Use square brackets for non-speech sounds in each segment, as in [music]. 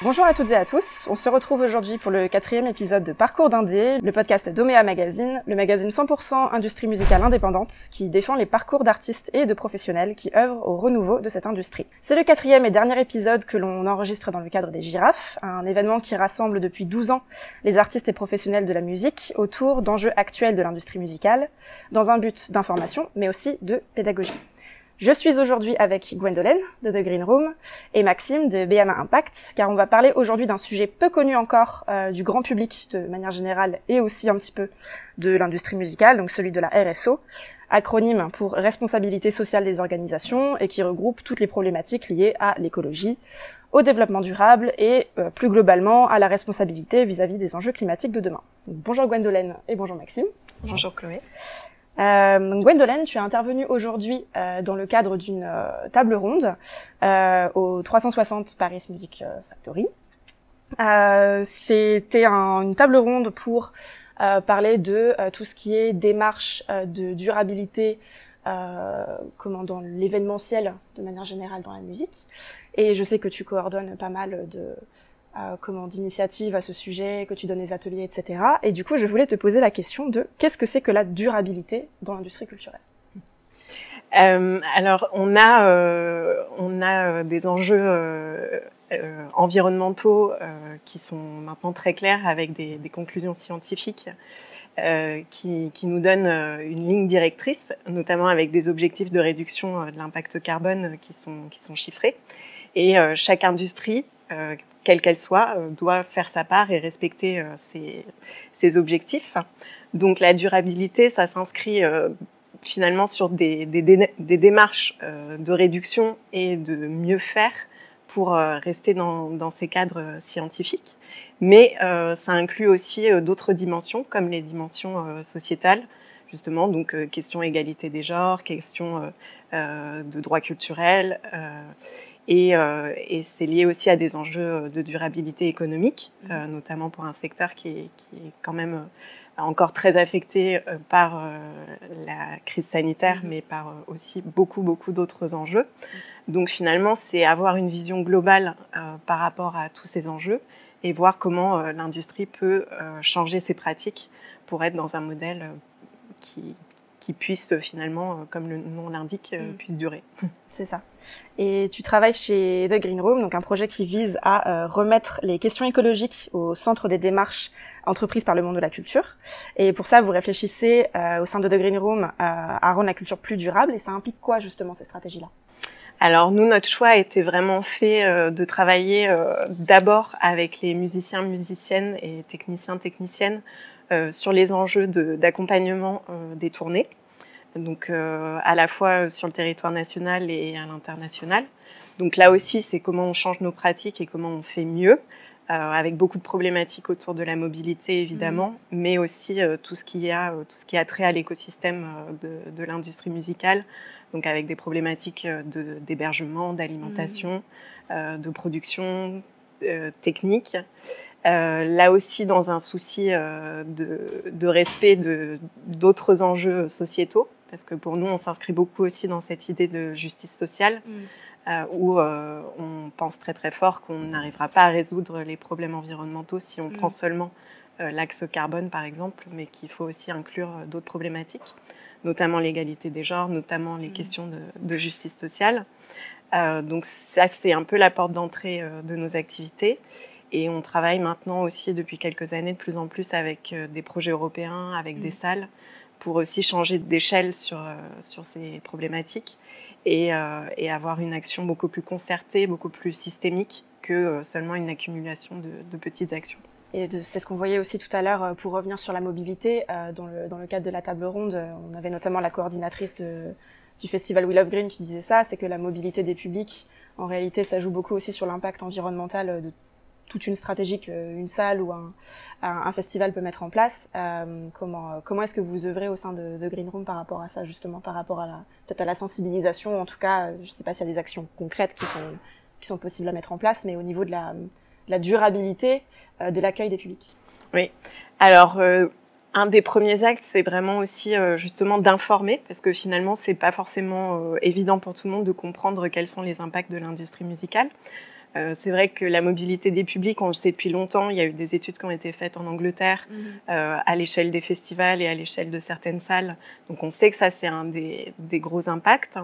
Bonjour à toutes et à tous, on se retrouve aujourd'hui pour le quatrième épisode de Parcours d'Indé, le podcast d'Omea Magazine, le magazine 100% industrie musicale indépendante qui défend les parcours d'artistes et de professionnels qui œuvrent au renouveau de cette industrie. C'est le quatrième et dernier épisode que l'on enregistre dans le cadre des Girafes, un événement qui rassemble depuis 12 ans les artistes et professionnels de la musique autour d'enjeux actuels de l'industrie musicale, dans un but d'information mais aussi de pédagogie. Je suis aujourd'hui avec Gwendolen de The Green Room et Maxime de BMA Impact, car on va parler aujourd'hui d'un sujet peu connu encore euh, du grand public de manière générale et aussi un petit peu de l'industrie musicale, donc celui de la RSO, acronyme pour responsabilité sociale des organisations et qui regroupe toutes les problématiques liées à l'écologie, au développement durable et euh, plus globalement à la responsabilité vis-à-vis -vis des enjeux climatiques de demain. bonjour Gwendolen et bonjour Maxime. Bonjour Chloé. Euh, Gwendolen, tu es intervenue aujourd'hui euh, dans le cadre d'une euh, table ronde euh, au 360 Paris Music Factory. C'était un, une table ronde pour parler de tout ce qui est démarche de durabilité comment dans l'événementiel de manière générale dans la musique. Et je sais que tu coordonnes pas mal de euh, comment d'initiatives à ce sujet, que tu donnes des ateliers, etc. Et du coup, je voulais te poser la question de qu'est-ce que c'est que la durabilité dans l'industrie culturelle? Euh, alors, on a, euh, on a des enjeux environnementaux qui sont maintenant très clairs avec des, conclusions scientifiques qui, qui, nous donnent une ligne directrice, notamment avec des objectifs de réduction de l'impact carbone qui sont, qui sont chiffrés. Et chaque industrie quelle qu'elle soit, euh, doit faire sa part et respecter euh, ses, objectifs. Donc la durabilité, ça s'inscrit euh, finalement sur des, démarches de réduction et de mieux faire pour rester dans, dans, ces cadres scientifiques. Mais ça inclut aussi d'autres dimensions, comme les dimensions sociétales, justement, donc question égalité des genres, question de droits culturels. Et, euh, et c'est lié aussi à des enjeux de durabilité économique, mmh. euh, notamment pour un secteur qui est, qui est quand même euh, encore très affecté euh, par euh, la crise sanitaire, mmh. mais par aussi beaucoup, beaucoup d'autres enjeux. Mmh. Donc finalement, c'est avoir une vision globale par rapport à tous ces enjeux et voir comment l'industrie peut changer ses pratiques pour être dans un modèle qui, qui puisse finalement, comme le nom l'indique, mm. puisse durer. [laughs] C'est ça. Et tu travailles chez The Green Room, donc un projet qui vise à euh, remettre les questions écologiques au centre des démarches entreprises par le monde de la culture. Et pour ça, vous réfléchissez euh, au sein de The Green Room euh, à rendre la culture plus durable. Et ça implique quoi justement ces stratégies-là? Alors nous, notre choix été vraiment fait euh, de travailler euh, d'abord avec les musiciens, musiciennes et techniciens, techniciennes euh, sur les enjeux d'accompagnement des tournées donc euh, à la fois sur le territoire national et à l'international. Donc là aussi, c'est comment on change nos pratiques et comment on fait mieux, euh, avec beaucoup de problématiques autour de la mobilité évidemment, mmh. mais aussi euh, tout ce qui a tout ce qui a trait à l'écosystème de, de l'industrie musicale, donc avec des problématiques d'hébergement, d'alimentation, mmh. de production technique. Euh, là aussi, dans un souci euh, de, de, respect d'autres enjeux sociétaux, parce que pour nous, on s'inscrit beaucoup aussi dans cette idée de justice sociale, mm. euh, où euh, on pense très très fort qu'on n'arrivera pas à résoudre les problèmes environnementaux si on mm. prend seulement euh, l'axe carbone, par exemple, mais qu'il faut aussi inclure d'autres problématiques, notamment l'égalité des genres, notamment les mm. questions de, de, justice sociale. donc ça, c'est un peu la porte d'entrée de nos activités. Et on travaille maintenant aussi depuis quelques années de plus en plus avec des projets européens, avec des salles pour aussi changer d'échelle sur, euh, sur ces problématiques et, euh, et, avoir une action beaucoup plus concertée, beaucoup plus systémique que euh, seulement une accumulation de, petites actions. Et c'est ce qu'on voyait aussi tout à l'heure pour revenir sur la mobilité. Dans, le, dans le cadre de la table ronde, on avait notamment la coordinatrice du festival We Love Green qui disait ça, c'est que la mobilité des publics, en réalité, ça joue beaucoup aussi sur l'impact environnemental de toute une stratégie qu'une salle ou un, festival peut mettre en place. Euh, comment comment est-ce que vous œuvrez au sein de The Green Room par rapport à ça justement, par rapport à la peut-être à la sensibilisation, en tout cas, je ne sais pas s'il y a des actions concrètes qui sont qui sont possibles à mettre en place, mais au niveau de la, durabilité euh, de l'accueil des publics. Oui. Alors. Euh un des premiers actes, c'est vraiment aussi euh, justement d'informer, parce que finalement, c'est pas forcément euh, évident pour tout le monde de comprendre quels sont les impacts de l'industrie musicale. Euh, c'est vrai que la mobilité des publics, on le sait depuis longtemps, il y a eu des études qui ont été faites en Angleterre mhm. euh, à l'échelle des festivals et à l'échelle de certaines salles. Donc on sait que ça, c'est un des, gros impacts.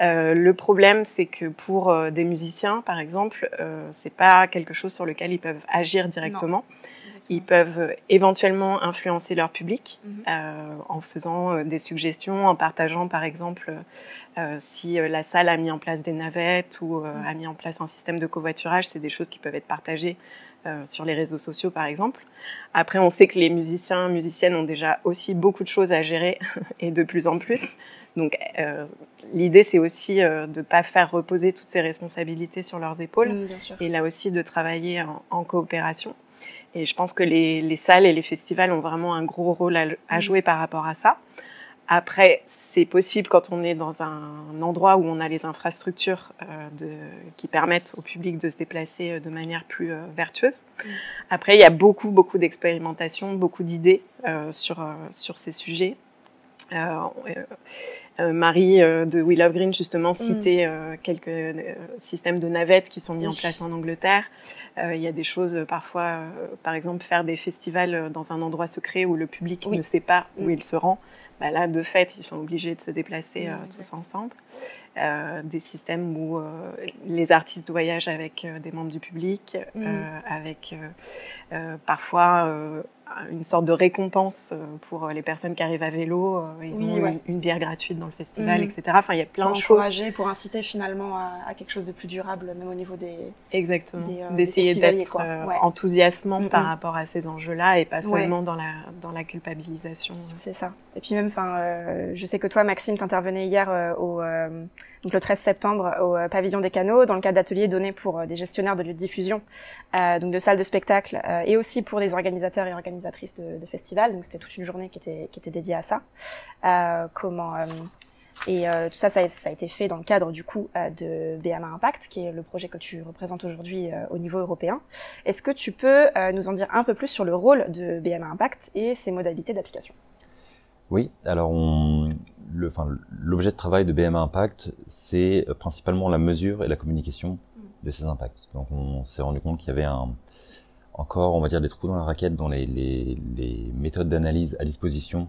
Euh, le problème, c'est que pour des musiciens, par exemple, c'est pas quelque chose sur lequel ils peuvent agir directement. Ils peuvent éventuellement influencer leur public mhm. en faisant des suggestions, en partageant par exemple euh, si euh, la salle a mis en place des navettes ou euh, a mis en place un système de covoiturage, c'est des choses qui peuvent être partagées sur les réseaux sociaux, par exemple. Après, on sait que les musiciens, musiciennes ont déjà aussi beaucoup de choses à gérer [laughs] et de plus en plus. Donc, l'idée, c'est aussi de ne pas faire reposer toutes ces responsabilités sur leurs épaules. et là aussi, de travailler en, coopération. Et je pense que les, salles et les festivals ont vraiment un gros rôle à, à jouer par rapport à ça. Après, c'est possible quand on est dans un endroit où on a les infrastructures euh, de, qui permettent au public de se déplacer euh, de manière plus euh, vertueuse. Mm. Après, il y a beaucoup, beaucoup d'expérimentations, beaucoup d'idées sur, sur ces sujets. Marie de We Love Green, justement, mm. citait quelques systèmes de navettes qui sont mis en place en Angleterre. il y a des choses, parfois, par exemple, faire des festivals dans un endroit secret où le public ne sait pas où mm. il se rend. Bah là, de fait, ils sont obligés de se déplacer euh, tous ensemble. Euh, des systèmes où euh, les artistes voyagent avec des membres du public, mm. avec parfois une sorte de récompense pour les personnes qui arrivent à vélo. Ils ont une, bière gratuite dans le festival, mm. etc. Enfin, il y a plein pour de choses. Pour inciter finalement à, quelque chose de plus durable, même au niveau des. Exactement. D'essayer d'être enthousiasmant mm, par rapport à ces enjeux-là et pas seulement dans la, dans la culpabilisation. C'est ça. Et puis même, enfin, euh, je sais que toi, Maxime, t'intervenais hier euh, au, euh, donc le 13 septembre au pavillon des canaux dans le cadre d'ateliers donnés pour des gestionnaires de lieux de diffusion, donc de salles de spectacle, et aussi pour des organisateurs et organisatrices de, festivals. Donc c'était toute une journée qui était qui était dédiée à ça. comment et tout ça, ça a, été fait dans le cadre du coup de BMA Impact, qui est le projet que tu représentes aujourd'hui au niveau européen. Est-ce que tu peux nous en dire un peu plus sur le rôle de BMA Impact et ses modalités d'application? Oui, alors l'objet de travail de BMA Impact, c'est euh, principalement la mesure et la communication mm. de ces impacts. Donc on s'est rendu compte qu'il y avait un, encore, on va dire, des trous dans la raquette dans les, les méthodes d'analyse à disposition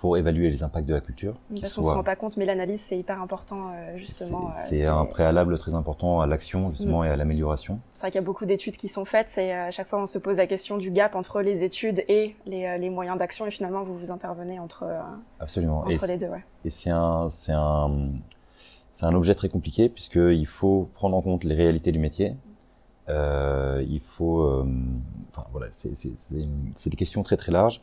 pour évaluer les impacts de la culture. Parce qu'on ne se rend pas compte, mais l'analyse, c'est hyper important, euh, justement. C'est euh, un préalable très important à l'action, justement, mm. et à l'amélioration. C'est vrai qu'il y a beaucoup d'études qui sont faites, et euh, à chaque fois, on se pose la question du gap entre les études et les, les moyens d'action, et finalement, vous vous intervenez entre, Absolument. entre les deux. Ouais. Et c'est un, c'est un, c'est un objet très compliqué, puisqu'il faut prendre en compte les réalités du métier. Euh, il faut, enfin voilà, c'est des questions très très larges.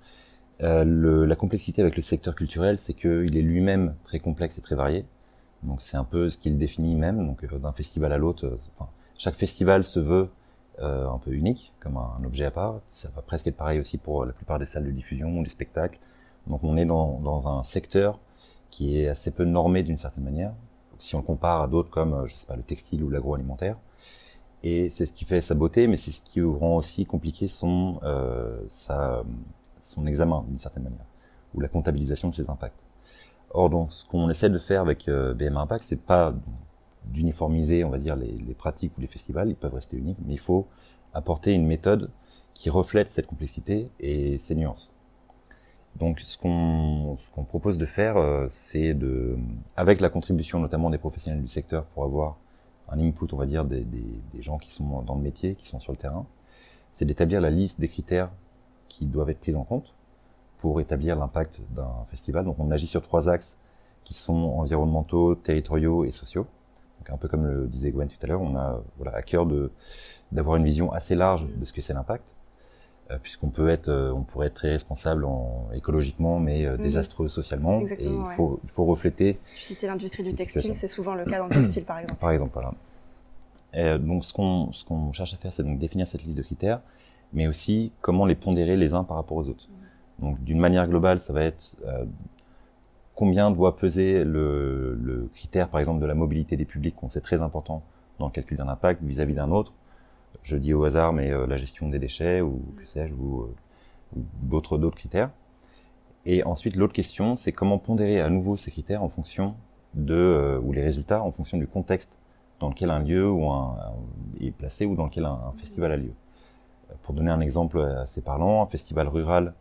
Euh, le, la complexité avec le secteur culturel, c'est qu'il est lui-même très complexe et très varié. Donc c'est un peu ce qu'il définit même. Donc euh, d'un festival à l'autre, euh, enfin, chaque festival se veut euh, un peu unique, comme un, objet à part. Ça va presque être pareil aussi pour la plupart des salles de diffusion ou des spectacles. Donc on est dans, dans un secteur qui est assez peu normé d'une certaine manière. Si on le compare à d'autres comme, je sais pas, le textile ou l'agroalimentaire. Et c'est ce qui fait sa beauté, mais c'est ce qui rend aussi compliqué son sa son examen d'une certaine manière, ou la comptabilisation de ses impacts. Or, donc, ce qu'on essaie de faire avec euh, BMA Impact, c'est pas d'uniformiser, on va dire, les, pratiques ou les festivals, ils peuvent rester uniques, mais il faut apporter une méthode qui reflète cette complexité et ces nuances. Donc, ce qu'on propose de faire, euh, c'est de, avec la contribution notamment des professionnels du secteur pour avoir un input, on va dire, des gens qui sont dans le métier, qui sont sur le terrain, c'est d'établir la liste des critères qui doivent être prises en compte pour établir l'impact d'un festival. Donc on agit sur trois axes qui sont environnementaux, territoriaux et sociaux. Donc un peu comme le disait Gwen tout à l'heure, on a voilà, à cœur d'avoir une vision assez large de ce que c'est l'impact, euh, puisqu'on peut être, euh, on pourrait être très responsable en, écologiquement, mais euh, mhm. désastreux socialement. Exactement, et il faut, il faut refléter. Tu citais l'industrie du textile, c'est souvent le cas dans le textile, par [coughs] exemple. Par exemple, voilà. Et donc ce qu'on ce qu'on cherche à faire, c'est donc définir cette liste de critères mais aussi comment les pondérer les uns par rapport aux autres. Donc d'une manière globale, ça va être euh, combien doit peser le, le, critère, par exemple, de la mobilité des publics, qu'on sait très important dans le calcul d'un impact vis-à-vis d'un autre. Je dis au hasard, mais euh, la gestion des déchets ou que sais-je, ou, euh, d'autres d'autres critères. Et ensuite, l'autre question, c'est comment pondérer à nouveau ces critères en fonction de ou les résultats en fonction du contexte dans lequel un lieu ou un, est placé ou dans lequel un, festival a lieu. Pour donner un exemple assez parlant, un festival rural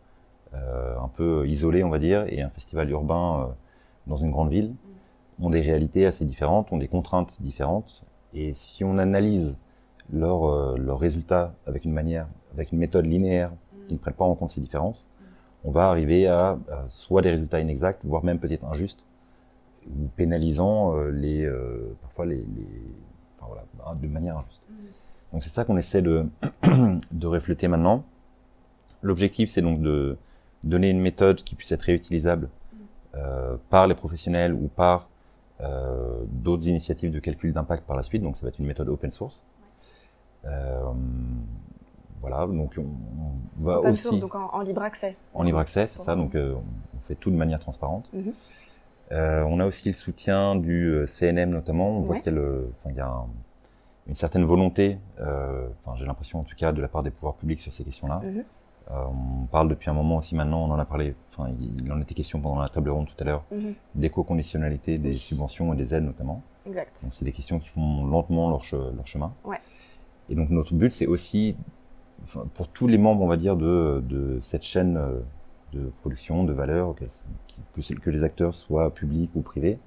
un peu isolé, on va dire, et un festival urbain dans une grande ville ont des réalités assez différentes, ont des contraintes différentes. Et si on analyse leurs leur résultats avec une manière, avec une méthode linéaire qui ne prenne pas en compte ces différences, on va arriver à, soit des résultats inexacts, voire même peut-être injustes, ou pénalisant euh, les, euh, parfois les, enfin voilà, de manière injuste. Donc c'est ça qu'on essaie de, [clears throat] de refléter maintenant. L'objectif, c'est donc de donner une méthode qui puisse être réutilisable euh, par les professionnels ou par euh, d'autres initiatives de calcul d'impact par la suite. Donc ça va être une méthode open source. Euh, voilà, donc on, va open source, donc en, libre accès. En libre accès, c'est ça. Donc on fait tout de manière transparente. Mhm. On a aussi le soutien du CNM notamment. On voit qu'il y a, une certaine volonté, enfin j'ai l'impression en tout cas de la part des pouvoirs publics sur ces questions-là. Mhm. on parle depuis un moment aussi maintenant, on en a parlé, enfin il en était question pendant la table ronde tout à l'heure, mhm. d'éco-conditionnalité des subventions et des aides notamment. Exact. Donc c'est des questions qui font lentement leur, leur chemin. Ouais. Et donc notre but c'est aussi pour tous les membres, on va dire, de, de cette chaîne euh, de production, de valeur, que, que, les acteurs soient publics ou privés,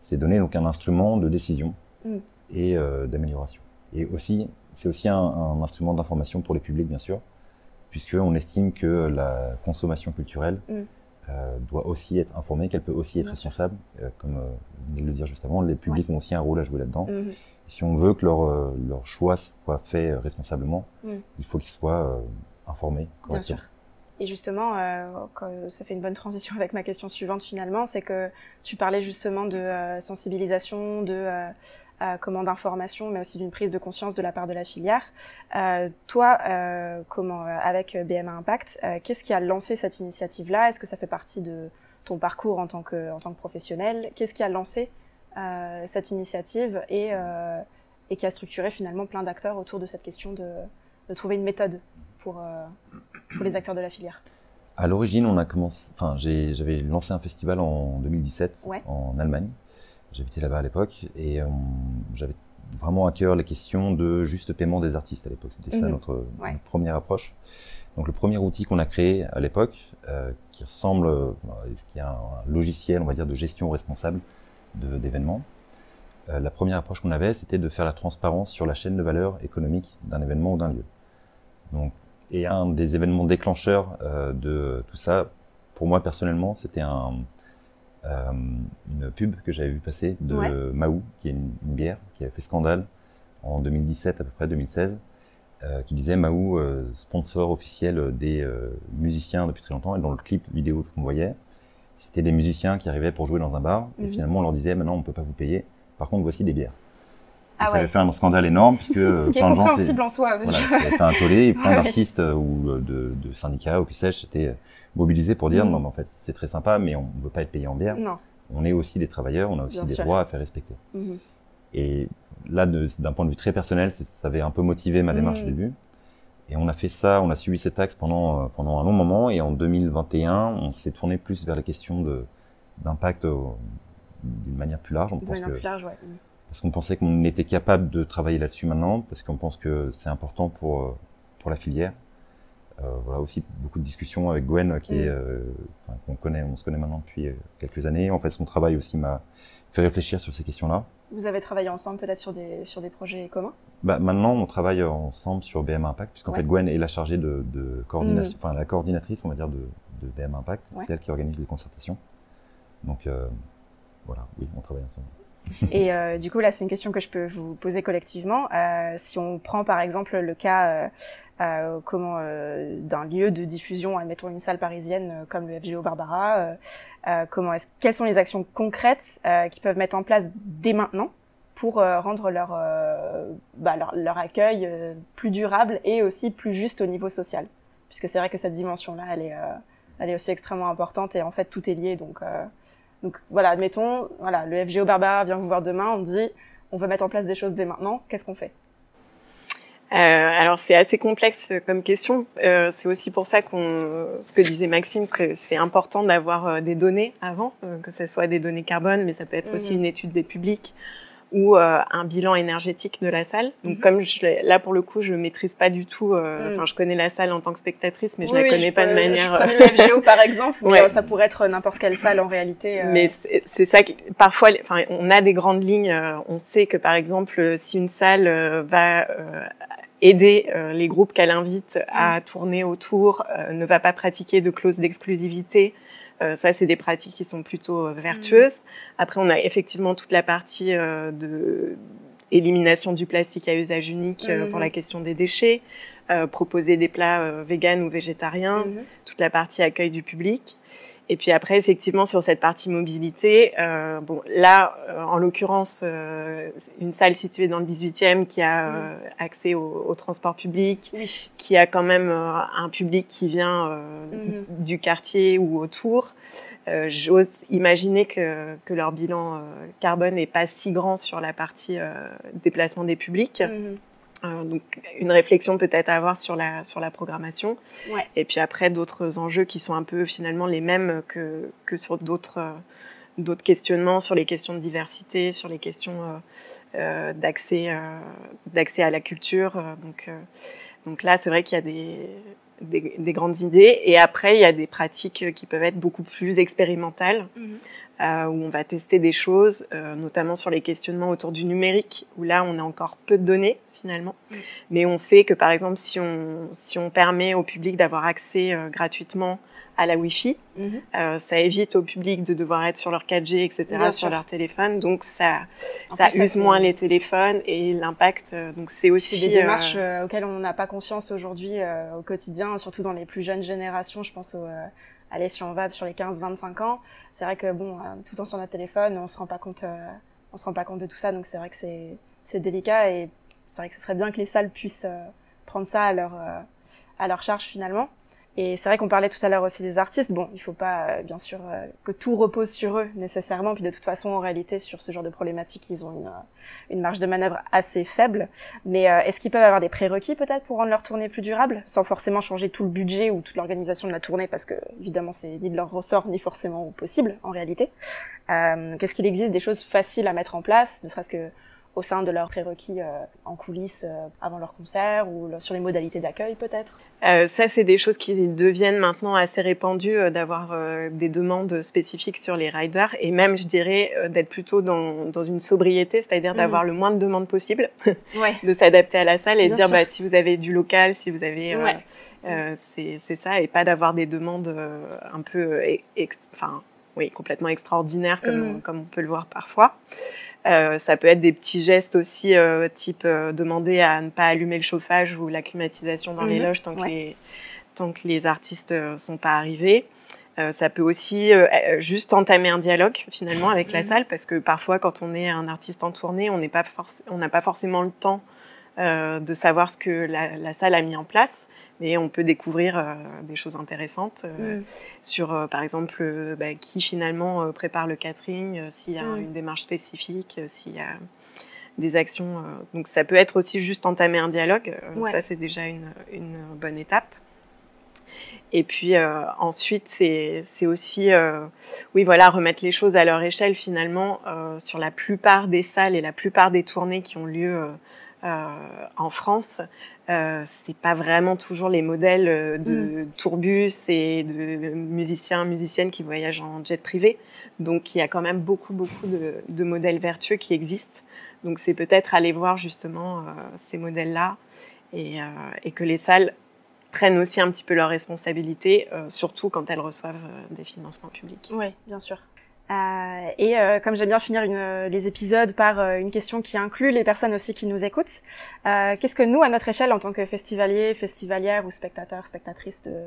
c'est donner donc un instrument de décision mm. Et euh, d'amélioration. Et aussi, c'est aussi un, un instrument d'information pour les publics, bien sûr, puisqu'on estime que la consommation culturelle mm. euh, doit aussi être informée, qu'elle peut aussi être responsable. Euh, comme euh, vous venez de le dire juste avant, les publics ont aussi un rôle à jouer là-dedans. Mm-hmm si on veut que leur, leur choix soit fait responsablement, mm. il faut qu'ils soient informés correctement. Bien sûr. Et justement, ça fait une bonne transition avec ma question suivante finalement, c'est que tu parlais justement de sensibilisation, de comment d'information, mais aussi d'une prise de conscience de la part de la filière. toi, avec BMA Impact, qu'est-ce qui a lancé cette initiative-là? Est-ce que ça fait partie de ton parcours en tant que, professionnel? Qu'est-ce qui a lancé euh, cette initiative et, euh, qui a structuré finalement plein d'acteurs autour de cette question de, de trouver une méthode pour, euh, pour, les acteurs de la filière. À l'origine, on a commencé, enfin, j'avais lancé un festival en 2017 en Allemagne. J'habitais là-bas à l'époque et j'avais vraiment à cœur les questions de juste paiement des artistes à l'époque. C'était ça mhm. notre, première approche. Donc le premier outil qu'on a créé à l'époque, qui ressemble, qui est un, logiciel, on va dire, de gestion responsable, d'événements. Euh, la première approche qu'on avait, c'était de faire la transparence sur la chaîne de valeur économique d'un événement ou d'un lieu. Donc, et un des événements déclencheurs euh, de tout ça, pour moi personnellement, c'était un, euh, une pub que j'avais vu passer de ouais. Mahou, qui est une, bière qui avait fait scandale en 2017 à peu près 2016, euh, qui disait Mahou sponsor officiel des musiciens depuis très longtemps et dans le clip vidéo qu'on voyait, c'était des musiciens qui arrivaient pour jouer dans un bar, et mhm. finalement on leur disait maintenant on ne peut pas vous payer, par contre voici des bières. Ah ça avait fait un scandale énorme puisque [laughs] Ce qui est compréhensible en soi. Voilà, ça avait fait un tollé et plein [laughs] d'artistes euh, ou euh, de, de, syndicats ou qui sais-je s'étaient mobilisés pour dire mhm. non mais en fait c'est très sympa mais on ne veut pas être payé en bière. Non. On est aussi des travailleurs, on a aussi des droits à faire respecter. Mhm. Et là d'un point de vue très personnel, ça avait un peu motivé ma démarche au début. Et on a fait ça, on a suivi cet axe pendant, euh, pendant un long moment. Et en 2021, on s'est tourné plus vers les questions d'impact d'une manière plus large. D'une manière plus large, ouais. Parce qu'on pensait qu'on était capable de travailler là-dessus maintenant, parce qu'on pense que c'est important pour, euh, pour la filière. Euh, voilà aussi beaucoup de discussions avec Gwen, qui est, mm. euh, qu'on connaît, on se connaît maintenant depuis quelques années. En fait, son travail aussi m'a fait réfléchir sur ces questions-là. Vous avez travaillé ensemble peut-être sur des, sur des projets communs? Bah, Maintenant, on travaille ensemble sur BM Impact, puisqu'en fait, Gwen est la chargée de, de coordination, mm. enfin la coordinatrice, on va dire, de, de BM Impact. C'est elle qui organise les concertations. Donc, euh, voilà, oui, on travaille ensemble. [laughs] Et euh, du coup, là, c'est une question que je peux vous poser collectivement. Euh, si on prend par exemple le cas euh, euh comment euh, d'un lieu de diffusion, admettons une salle parisienne comme le FGO Barbara, comment est-ce, quelles sont les actions concrètes qu'ils peuvent mettre en place dès maintenant pour rendre leur, bah, leur, leur accueil plus durable et aussi plus juste au niveau social, puisque c'est vrai que cette dimension-là, elle est, elle est aussi extrêmement importante et en fait tout est lié, donc donc voilà, admettons, voilà, le FGO Barbara vient vous voir demain, on dit, on veut mettre en place des choses dès maintenant, qu'est-ce qu'on fait? Euh, alors c'est assez complexe comme question. Euh, c'est aussi pour ça qu'on, ce que disait Maxime, c'est important d'avoir euh, des données avant, euh, que ce soit des données carbone, mais ça peut être aussi mhm. une étude des publics ou euh, un bilan énergétique de la salle. Donc, Mhm. comme je, là, pour le coup, je maîtrise pas du tout, euh, Mhm. enfin, je connais la salle en tant que spectatrice, mais je Oui, la connais pas peux- de manière... Je connais [laughs] le FGO par exemple, mais Ouais. euh, ça pourrait être n'importe quelle salle en réalité. euh, Mais c'est- ça que parfois, enfin, on a des grandes lignes. euh, On sait que par exemple, euh, si une salle euh, va euh, aider euh, les groupes qu'elle invite à tourner autour, euh, ne va pas pratiquer de clause d'exclusivité. Euh, ça, c'est des pratiques qui sont plutôt euh, vertueuses. Après, on a effectivement toute la partie euh, de élimination du plastique à usage unique pour la question des déchets, euh, proposer des plats euh, véganes ou végétariens, mhm. toute la partie accueil du public. Et puis après, effectivement, sur cette partie mobilité, euh, bon, là, euh, en l'occurrence, euh, une salle située dans le 18e qui a euh, accès au, au transport public, Oui. qui a quand même un public qui vient Mhm. du quartier ou autour. J'ose imaginer que, que leur bilan carbone n'est pas si grand sur la partie déplacement des publics. Mhm. Euh, donc une réflexion peut-être à avoir sur la sur la programmation. Ouais. Et puis après d'autres enjeux qui sont un peu finalement les mêmes que que sur d'autres euh, d'autres questionnements sur les questions de diversité, sur les questions euh, d'accès d'accès à la culture. donc donc là c'est vrai qu'il y a des, des des grandes idées et après il y a des pratiques qui peuvent être beaucoup plus expérimentales Mhm. Euh, où on va tester des choses, euh, notamment sur les questionnements autour du numérique, où là on a encore peu de données finalement, Mm. mais on sait que par exemple si on, si on permet au public d'avoir accès euh, gratuitement à la Wi-Fi, Mhm. euh, ça évite au public de devoir être sur leur 4G, etc., Bien sur sûr. leur téléphone, donc ça, En ça plus, use moins les téléphones et l'impact, euh, donc c'est aussi... Des euh, démarches auxquelles on n'a pas conscience aujourd'hui euh, au quotidien, surtout dans les plus jeunes générations. Je pense au, euh, allez, si on va sur les 15-25 ans, c'est vrai que bon, euh, tout le temps sur notre téléphone, on se rend pas compte, euh, on se rend pas compte de tout ça. Donc c'est vrai que c'est c'est délicat et c'est vrai que ce serait bien que les salles puissent euh, prendre ça à leur à leur charge finalement. Et c'est vrai qu'on parlait tout à l'heure aussi des artistes. Bon, il faut pas, euh, bien sûr, euh, que tout repose sur eux nécessairement. Puis de toute façon, en réalité, sur ce genre de problématiques, ils ont une, euh, une marge de manœuvre assez faible. Mais euh, est-ce qu'ils peuvent avoir des prérequis peut-être pour rendre leur tournée plus durable, sans forcément changer tout le budget ou toute l'organisation de la tournée, parce que évidemment c'est ni de leur ressort ni forcément possible en réalité. Euh, Qu'est-ce qu'il existe des choses faciles à mettre en place, ne serait-ce que au sein de leurs prérequis euh, en coulisses euh, avant leur concert ou le- sur les modalités d'accueil peut-être Euh, ça, c'est des choses qui deviennent maintenant assez répandues, d'avoir des demandes spécifiques sur les riders, et même, je dirais, d'être plutôt dans, dans une sobriété, c'est-à-dire Mhm. d'avoir le moins de demandes possible, [laughs] Ouais. de s'adapter à la salle et Bien de dire, bah, si vous avez du local, si vous avez... Ouais. c'est ça, et pas d'avoir des demandes un peu, enfin, oui, complètement extraordinaires, comme, Mhm. on, comme on peut le voir parfois. Euh, ça peut être des petits gestes aussi, euh, type euh, demander à ne pas allumer le chauffage ou la climatisation dans les Mhm. loges tant que, Ouais. les, tant que les artistes sont pas arrivés. Ça peut aussi juste entamer un dialogue finalement avec la Mhm. salle parce que parfois quand on est un artiste en tournée, on n'est pas on n'a pas forcément le temps euh, de savoir ce que la, la salle a mis en place, mais on peut découvrir euh, des choses intéressantes euh, Mm. sur, par exemple, bah, qui finalement prépare le catering, s'il y a Mm. une démarche spécifique, s'il y a des actions. donc ça peut être aussi juste entamer un dialogue. Ouais. Ça, c'est déjà une, une bonne étape. Et puis ensuite, c'est aussi, oui, voilà, remettre les choses à leur échelle finalement sur la plupart des salles et la plupart des tournées qui ont lieu en France. Euh, c'est pas vraiment toujours les modèles euh, de tourbus et de musiciens, musiciennes qui voyagent en jet privé. Donc il y a quand même beaucoup, beaucoup de, de modèles vertueux qui existent. Donc c'est peut-être aller voir justement euh, ces modèles-là et, euh, et que les salles prennent aussi un petit peu leurs responsabilités, euh, surtout quand elles reçoivent euh, des financements publics. Oui, bien sûr. Euh, et euh, comme j'aime bien finir une, euh, les épisodes par euh, une question qui inclut les personnes aussi qui nous écoutent, euh, qu'est-ce que nous, à notre échelle, en tant que festivaliers, festivalières ou spectateurs, spectatrices de,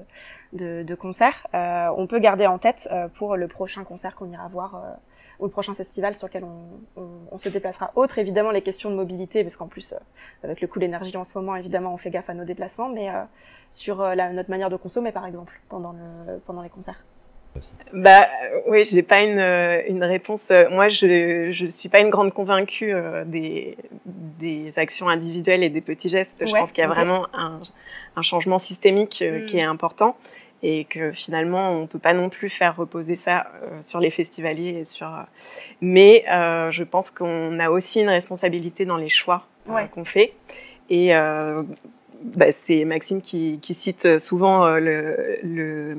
de, de concerts, euh, on peut garder en tête pour le prochain concert qu'on ira voir ou le prochain festival sur lequel on, on, se déplacera. Autre, évidemment, les questions de mobilité, parce qu'en plus, avec le coût de l'énergie en ce moment, évidemment, on fait gaffe à nos déplacements, mais sur la, notre manière de consommer, par exemple, pendant, le, pendant les concerts. Bah euh, oui, j'ai pas une, euh, une réponse. Euh, Moi, je je suis pas une grande convaincue des des actions individuelles et des petits gestes. Je pense qu'il y a vraiment un un changement systémique Mm. qui est important. et que finalement on peut pas non plus faire reposer ça sur les festivaliers et sur. Mais je pense qu'on a aussi une responsabilité dans les choix qu'on fait et bah, c'est Maxime qui, qui, cite souvent le, le,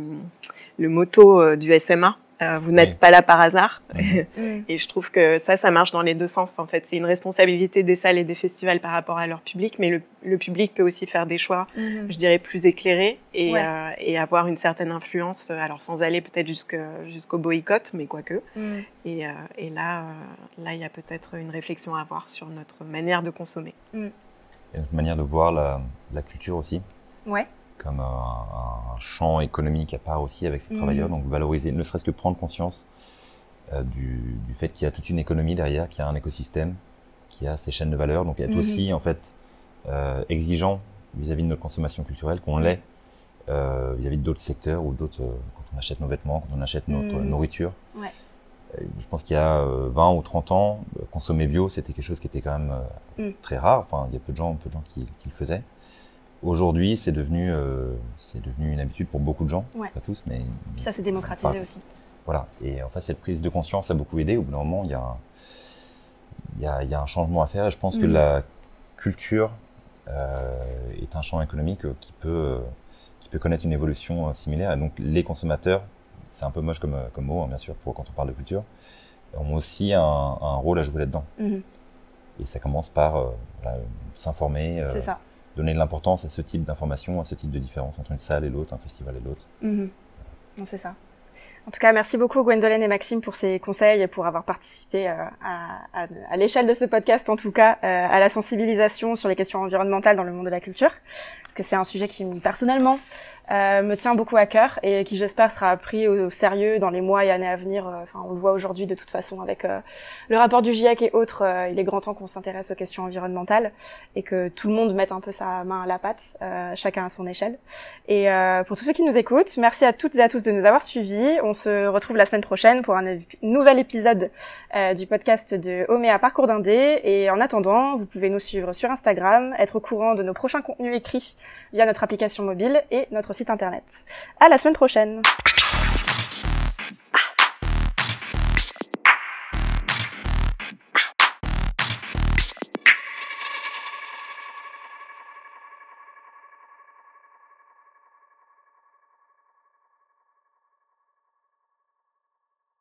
le motto du SMA euh, vous n'êtes pas là par hasard. [laughs] Et je trouve que ça, ça marche dans les deux sens. En fait, c'est une responsabilité des salles et des festivals par rapport à leur public, mais le, le public peut aussi faire des choix, mm-hmm. je dirais, plus éclairés et, euh, et, avoir une certaine influence. Euh, alors sans aller peut-être jusqu'au boycott, mais quoique. Mm. Et, euh, et, là, là, il y a peut-être une réflexion à avoir sur notre manière de consommer. Mm. A une manière de voir la, la culture aussi. Ouais comme un, champ économique à part aussi avec ces mhm. travailleurs. Donc valoriser, ne serait-ce que prendre conscience euh, du, fait qu'il y a toute une économie derrière, qu'il y a un écosystème, qu'il y a ces chaînes de valeur. Donc être mhm. aussi en fait euh, exigeant vis-à-vis de notre consommation culturelle qu'on l'est euh, vis-à-vis d'autres secteurs ou d'autres quand on achète nos vêtements, quand on achète notre mhm. nourriture. Ouais. Je pense qu'il y a 20 ou 30 ans, consommer bio, c'était quelque chose qui était quand même mm. très rare. Enfin, il y a peu de gens, peu de gens qui, qui le faisaient. Aujourd'hui, c'est devenu, euh, c'est devenu une habitude pour beaucoup de gens, pas tous, mais. Puis ça s'est démocratisé aussi. Voilà. Et en fait, cette prise de conscience a beaucoup aidé. Au bout d'un moment, il y a, y a, y a un changement à faire. Et je pense que mm. la culture euh, est un champ économique qui peut, qui peut connaître une évolution euh, similaire. Et donc, les consommateurs, c'est un peu moche comme, comme mot, hein, bien sûr, pour quand on parle de culture, ont aussi un, un rôle à jouer là-dedans. Mm-hmm. Et ça commence par euh, s'informer. c'est ça donner de l'importance à ce type d'information, à ce type de différence entre une salle et l'autre, un festival et l'autre. Mhm. C'est ça. En tout cas, merci beaucoup Gwendolen et Maxime pour ces conseils et pour avoir participé euh, à, l'échelle de ce podcast, en tout cas, euh, à la sensibilisation sur les questions environnementales dans le monde de la culture, parce que c'est un sujet qui personnellement euh, me tient beaucoup à cœur et qui j'espère sera pris au, sérieux dans les mois et années à venir. Enfin, on le voit aujourd'hui de toute façon avec le rapport du GIEC et autres. il est grand temps qu'on s'intéresse aux questions environnementales et que tout le monde mette un peu sa main à la pâte, chacun à son échelle. Et pour tous ceux qui nous écoutent, merci à toutes et à tous de nous avoir suivis. Se retrouve la semaine prochaine pour un nouvel épisode du podcast de Oméa Parcours d'Indé. Et en attendant, vous pouvez nous suivre sur Instagram, être au courant de nos prochains contenus écrits via notre application mobile et notre site internet. À la semaine prochaine.